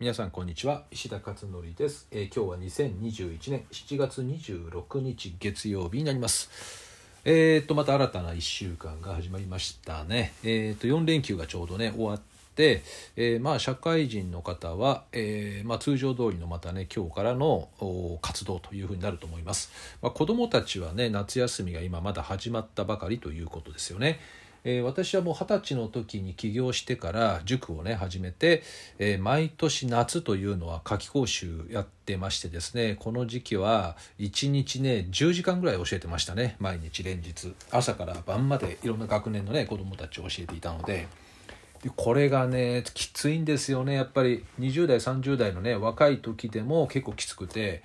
皆さんこんにちは。石田勝則です、えー今日は2021年7月26日月曜日になります。えー、とまた新たな1週間が始まりましたね。えー、と4連休がちょうどね終わって、えまあ社会人の方は、えまあ、通常通りのまたね今日からの活動というふうになると思います、まあ、子どもたちはね夏休みが今まだ始まったばかりということですよね。えー私はもう二十歳の時に起業してから塾をね始めて、えー毎年夏というのは夏期講習やってましてですねこの時期は1日ね10時間ぐらい教えてましたね毎日連日。朝から晩までいろんな学年のね子どもたちを教えていたので。でこれがねきついんですよねやっぱり。20代30代のね若い時でも結構きつくて、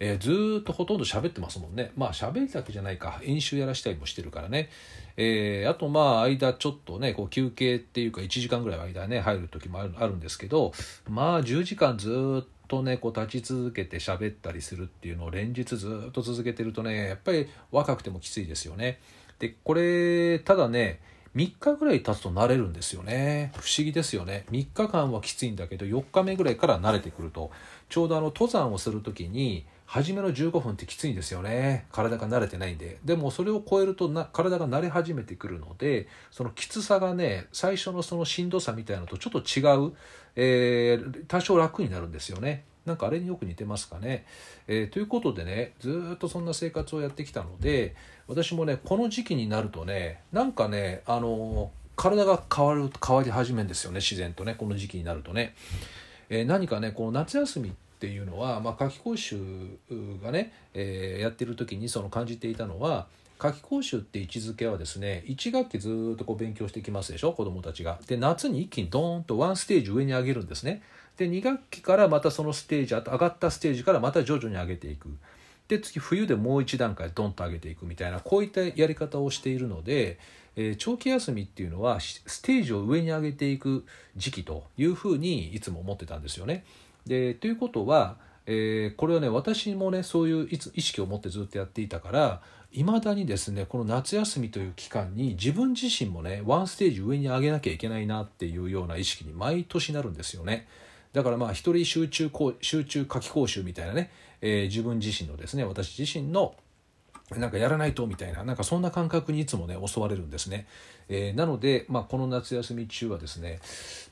えーずっとほとんど喋ってますもんね。まあ喋るだけじゃないか。演習やらしたりもしてるからね、えーあとまあ間ちょっとねこう休憩っていうか1時間ぐらい間ね入る時もあるんですけどまあ10時間ずっとねこう立ち続けて喋ったりするっていうのを連日ずっと続けてるとねやっぱり若くてもきついですよね。でこれただね3日ぐらい経つと慣れるんですよね。不思議ですよね。3日間はきついんだけど4日目ぐらいから慣れてくると。ちょうどあの登山をする時に初めの15分ってきついんですよね。体が慣れてないんで。でもそれを超えるとな体が慣れ始めてくるのでそのきつさがね最初のそのしんどさみたいなのとちょっと違う、えー多少楽になるんですよね。なんかあれによく似てますかね。えーということでねずっとそんな生活をやってきたので私もねこの時期になるとねなんかねあの体が変わる変わり始めるんですよね自然とねこの時期になるとね。えー何かねこの夏休みっていうのは、まあ、夏期講習がね、えーやってる時にその感じていたのは夏期講習って位置づけはですね1学期ずっとこう勉強してきますでしょ子どもたちが。で夏に一気にドーンとワンステージ上に上げるんですね。で2学期からまたそのステージ上がったステージからまた徐々に上げていく。で次冬でもう一段階ドンと上げていくみたいなこういったやり方をしているので、えー長期休みっていうのはステージを上に上げていく時期というふうにいつも思ってたんですよね。でということは、えーこれはね私もねそういう意識を持ってずっとやっていたからいまだにですねこの夏休みという期間に自分自身もねワンステージ上に上げなきゃいけないなっていうような意識に毎年なるんですよね。だからまあ一人集中講集中夏期講習みたいなね、えー自分自身のですね私自身のなんかやらないとみたいななんかそんな感覚にいつもね襲われるんですね、えーなので、まあ、この夏休み中はですね、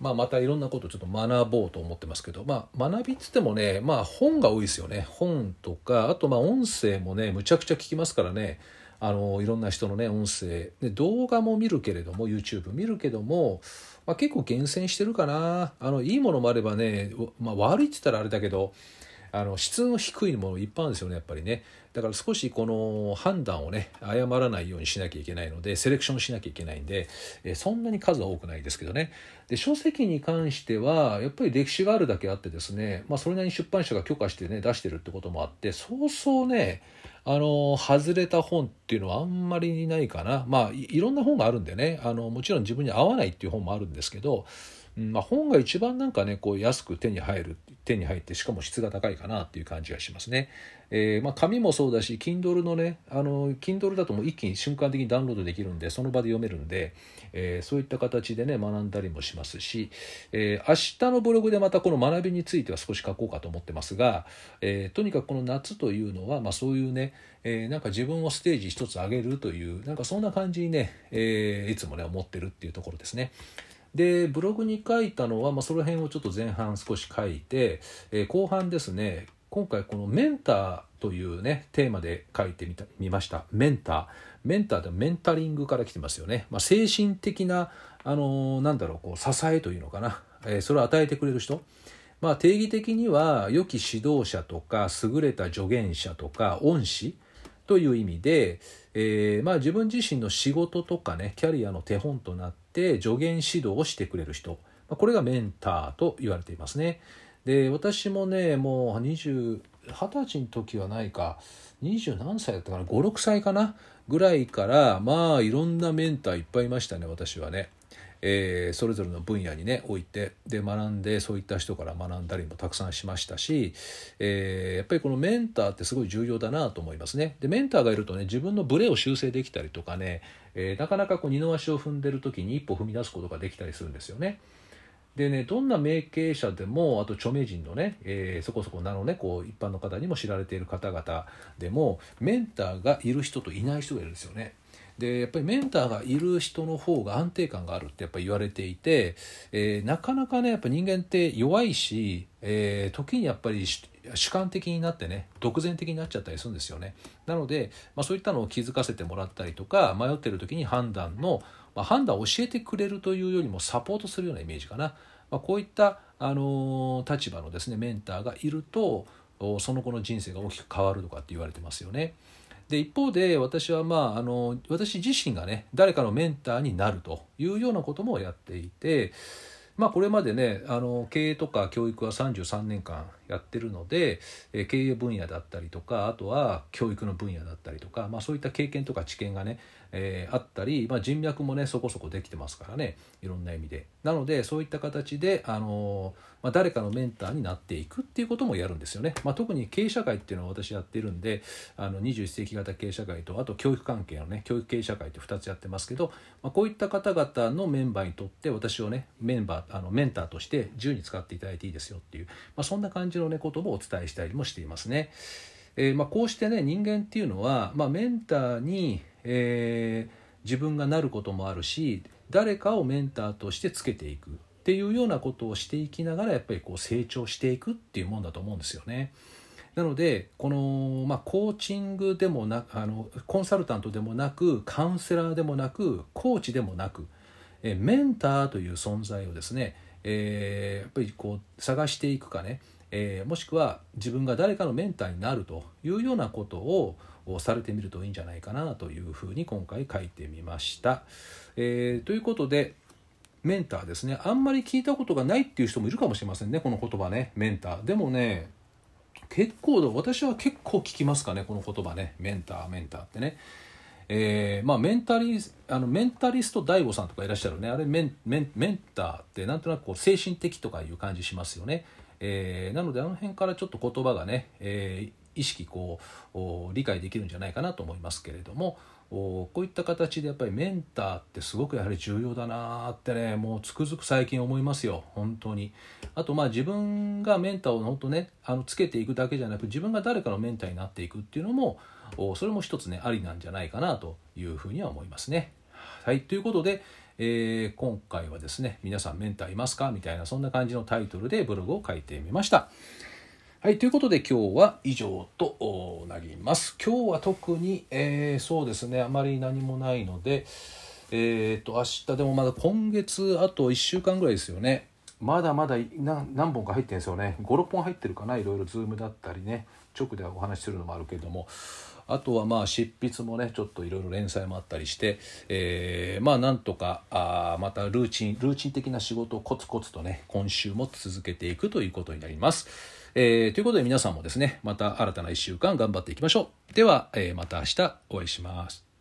まあ、またいろんなことをちょっと学ぼうと思ってますけど、まあ、学びっつってもね、まあ、本が多いですよね。本とかあとまあ音声もねむちゃくちゃ聞きますからね。あのいろんな人のね音声。で動画も見るけれども YouTube 見るけども、まあ、結構厳選してるかな。あのいいものもあればね、まあ、悪いって言ったらあれだけどあの質の低いものいっぱいあるんですよねやっぱりね。だから少しこの判断をね誤らないようにしなきゃいけないのでセレクションしなきゃいけないんで、えそんなに数は多くないですけどね。で書籍に関してはやっぱり歴史があるだけあってですね、まあ、それなりに出版社が許可してね出してるってこともあってそうそうねあの外れた本っていうのはあんまりないかな。まあいろんな本があるんでねあのもちろん自分に合わないっていう本もあるんですけどまあ、本が一番なんかねこう安く手に入る手に入ってしかも質が高いかなっていう感じがしますね。えーまあ、紙もそうだし Kindle のねあの Kindle だともう一気に瞬間的にダウンロードできるんでその場で読めるんで、えーそういった形でね学んだりもしますし、えー明日のブログでまたこの学びについては少し書こうかと思ってますが、えとにかくこの夏というのは、まあ、そういうね、えなんか自分をステージ一つ上げるというなんかそんな感じにね、えいつもね思ってるっていうところですね。でブログに書いたのは、まあ、その辺をちょっと前半少し書いて、えー後半ですね今回このメンターというねテーマで書いてみたみました。メンター。メンターでメンタリングから来てますよね、まあ、精神的なあのーなんだろうこう支えというのかな、えーそれを与えてくれる人。まあ定義的には良き指導者とか優れた助言者とか恩師という意味で、えーまあ、自分自身の仕事とかねキャリアの手本となってて助言指導をしてくれる人、ま、これがメンターと言われていますね。で私もねもう20 20歳の時はないか20何歳だったかな？56歳かな？ぐらいからまあいろんなメンターいっぱいいましたね私はね。えーそれぞれの分野にね置いてで学んでそういった人から学んだりもたくさんしましたし、えーやっぱりこのメンターってすごい重要だなと思いますね。でメンターがいるとね自分のブレを修正できたりとかね、えーなかなかこう二の足を踏んでる時に一歩踏み出すことができたりするんですよね。でねどんな名経営者でもあと著名人のね、えー、そこそこ名のねこう一般の方にも知られている方々でもメンターがいる人といない人がいるんですよね。でやっぱりメンターがいる人の方が安定感があるってやっぱ言われていて、えー、なかなかねやっぱ人間って弱いし、えー、時にやっぱり主観的になってね独善的になっちゃったりするんですよねなので、まあ、そういったのを気づかせてもらったりとか迷ってる時に判断の、まあ、判断を教えてくれるというよりもサポートするようなイメージかな、まあ、こういった、あのー、立場のですねメンターがいるとその子の人生が大きく変わるとかって言われてますよね。で一方で私はまああの私自身がね誰かのメンターになるというようなこともやっていてまあこれまでねあの経営とか教育は33年間やってるので、え経営分野だったりとかあとは教育の分野だったりとか、まあ、そういった経験とか知見がねえー、あったり、まあ、人脈もねそこそこできてますからねいろんな意味で。なのでそういった形で、あのまあ、誰かのメンターになっていくっていうこともやるんですよね、まあ、特に経営社会っていうのは私やってるんであの21世紀型経営社会とあと教育関係のね教育経営社会って2つやってますけど、まあ、こういった方々のメンバーにとって私をねメンバーあのメンターとして自由に使っていただいていいですよっていう、まあ、そんな感じのねこともお伝えしたりもしていますね。えーまあ、こうしてね人間っていうのは、まあ、メンターにえー、自分がなることもあるし誰かをメンターとしてつけていくっていうようなことをしていきながらやっぱりこう成長していくっていうもんだと思うんですよね。なのでこの、まあ、コーチングでもなあのコンサルタントでもなくカウンセラーでもなくコーチでもなくえメンターという存在をですね、えー、やっぱりこう探していくかね、えー、もしくは自分が誰かのメンターになるというようなことをされてみるといいんじゃないかなというふうに今回書いてみました。えー、ということでメンターですね。あんまり聞いたことがないっていう人もいるかもしれませんね。この言葉ね。メンター。でもね結構私は結構聞きますかね。この言葉ね。メンターメンターってね。えー、まあメンタリあのメンタリスト DAIGO さんとかいらっしゃるね。あれメンメンメンターってなんとなくこう精神的とかいう感じしますよね、えー、なのであの辺からちょっと言葉がね、えー、意識こう理解できるんじゃないかなと思いますけれどもこういった形でやっぱりメンターってすごくやはり重要だなってねもうつくづく最近思いますよ。本当に。あとまあ自分がメンターを本当ねあのつけていくだけじゃなく自分が誰かのメンターになっていくっていうのもそれも一つねありなんじゃないかなというふうには思いますね。はい。ということでえー、今回はですね皆さんメンターいますかみたいなそんな感じのタイトルでブログを書いてみましたはい、ということで今日は以上となります。今日は特に、えー、そうですね、あまり何もないので、えっ、ー、と、明日でもまだ今月あと1週間ぐらいですよね。まだまだ何本か入ってるんですよね。5、6本入ってるかな、いろいろズームだったりね、直でお話しするのもあるけれども。あとはまあ執筆もねちょっといろいろ連載もあったりして、えー、まあなんとかあまたルーチンルーチン的な仕事をコツコツとね今週も続けていくということになります。えー、ということで皆さんもですね、また新たな1週間頑張っていきましょう。では、えー、また明日お会いします。